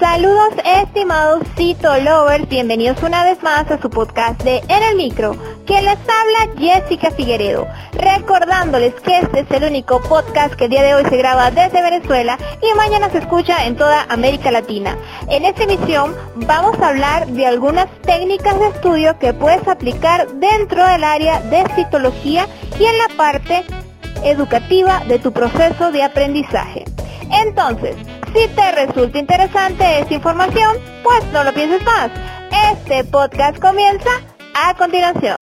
Saludos estimados Cito Lovers, bienvenidos una vez más a su podcast de En el Micro, que les habla Jessica Figueredo, recordándoles que este es el único podcast que el día de hoy se graba desde Venezuela y mañana se escucha en toda América Latina. En esta emisión vamos a hablar de algunas técnicas de estudio que puedes aplicar dentro del área de citología y en la parte educativa de tu proceso de aprendizaje. Entonces, si te resulta interesante esta información, pues no lo pienses más. Este podcast comienza a continuación.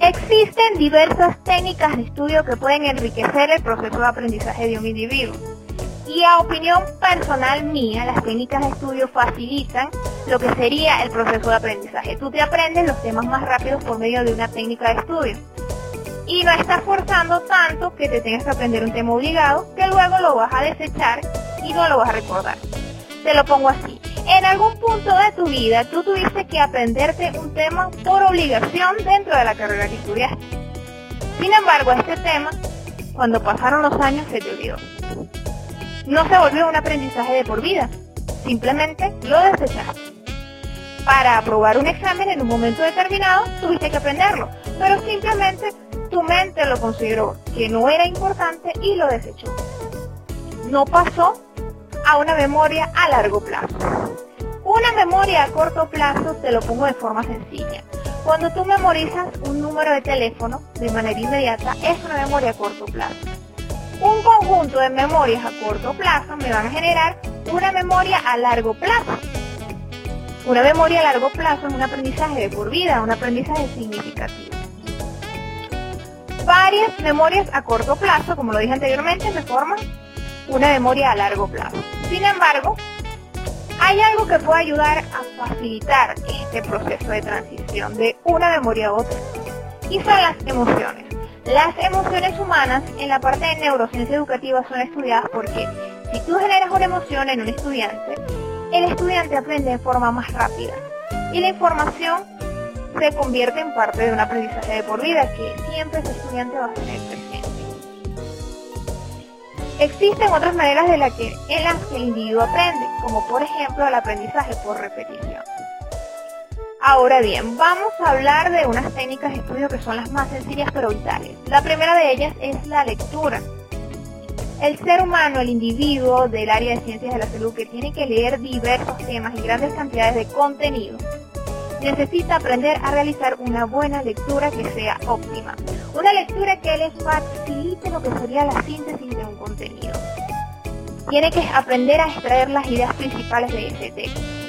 Existen diversas técnicas de estudio que pueden enriquecer el proceso de aprendizaje de un individuo. Y a opinión personal mía, las técnicas de estudio facilitan lo que sería el proceso de aprendizaje. Tú te aprendes los temas más rápidos por medio de una técnica de estudio. Y no estás forzando tanto que te tengas que aprender un tema obligado, que luego lo vas a desechar y no lo vas a recordar. Te lo pongo así. En algún punto de tu vida tú tuviste que aprenderte un tema por obligación dentro de la carrera que estudiaste. Sin embargo, este tema, cuando pasaron los años, se te olvidó no se volvió un aprendizaje de por vida, simplemente lo desechaste. Para aprobar un examen en un momento determinado tuviste que aprenderlo, pero simplemente tu mente lo consideró que no era importante y lo desechó. No pasó a una memoria a largo plazo. Una memoria a corto plazo te lo pongo de forma sencilla. Cuando tú memorizas un número de teléfono de manera inmediata, es una memoria a corto plazo un conjunto de memorias a corto plazo me van a generar una memoria a largo plazo. Una memoria a largo plazo es un aprendizaje de por vida, un aprendizaje significativo. Varias memorias a corto plazo, como lo dije anteriormente, me forman una memoria a largo plazo. Sin embargo, hay algo que puede ayudar a facilitar este proceso de transición de una memoria a otra, y son las emociones. Las emociones humanas en la parte de neurociencia educativa son estudiadas porque si tú generas una emoción en un estudiante, el estudiante aprende de forma más rápida y la información se convierte en parte de un aprendizaje de por vida que siempre ese estudiante va a tener presente. Existen otras maneras de la que, en las que el individuo aprende, como por ejemplo el aprendizaje por repetición. Ahora bien, vamos a hablar de unas técnicas de estudio que son las más sencillas pero vitales. La primera de ellas es la lectura. El ser humano, el individuo del área de ciencias de la salud que tiene que leer diversos temas y grandes cantidades de contenido, necesita aprender a realizar una buena lectura que sea óptima. Una lectura que les facilite lo que sería la síntesis de un contenido. Tiene que aprender a extraer las ideas principales de ese texto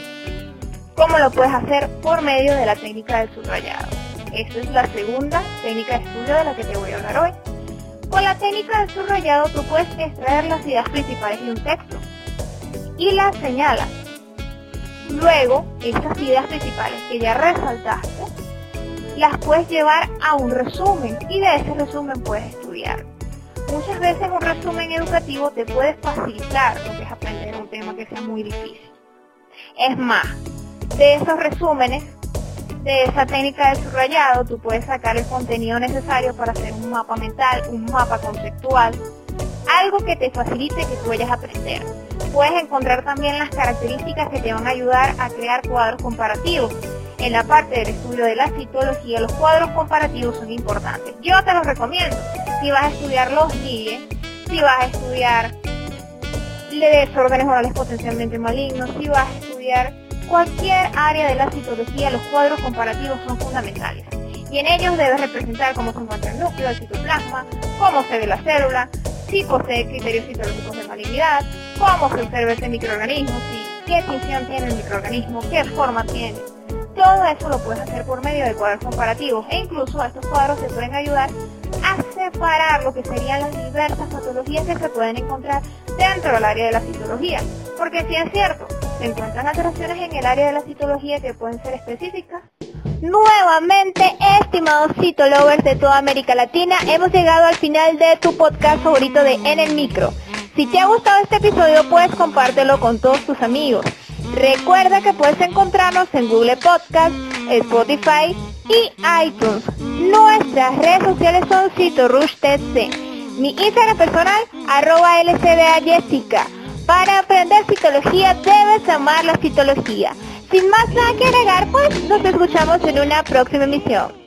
¿Cómo lo puedes hacer? Por medio de la técnica del subrayado. Esta es la segunda técnica de estudio de la que te voy a hablar hoy. Con la técnica del subrayado tú puedes extraer las ideas principales de un texto y las señalas. Luego, estas ideas principales que ya resaltaste, las puedes llevar a un resumen y de ese resumen puedes estudiar. Muchas veces un resumen educativo te puede facilitar lo que es aprender un tema que sea muy difícil. Es más, de esos resúmenes, de esa técnica de subrayado, tú puedes sacar el contenido necesario para hacer un mapa mental, un mapa conceptual, algo que te facilite que tú vayas a aprender. Puedes encontrar también las características que te van a ayudar a crear cuadros comparativos. En la parte del estudio de la citología, los cuadros comparativos son importantes. Yo te los recomiendo. Si vas a estudiar los GIE, si vas a estudiar desórdenes orales potencialmente malignos, si vas a estudiar cualquier área de la citología, los cuadros comparativos son fundamentales. Y en ellos debes representar cómo se encuentra el núcleo, el citoplasma, cómo se ve la célula, si posee criterios citológicos de malignidad, cómo se observa ese microorganismo, si, qué función tiene el microorganismo, qué forma tiene. Todo eso lo puedes hacer por medio de cuadros comparativos e incluso estos cuadros te pueden ayudar a separar lo que serían las diversas patologías que se pueden encontrar dentro del área de la citología. Porque si es cierto, se encuentran alteraciones en el área de la citología que pueden ser específicas. Nuevamente, estimados citolovers de toda América Latina, hemos llegado al final de tu podcast favorito de En el Micro. Si te ha gustado este episodio, puedes compártelo con todos tus amigos. Recuerda que puedes encontrarnos en Google Podcast, Spotify y iTunes. Nuestras redes sociales son CitoRushTC. Mi Instagram personal, arroba LCDA Jessica. Para aprender citología debes amar la citología. Sin más nada que agregar, pues nos escuchamos en una próxima emisión.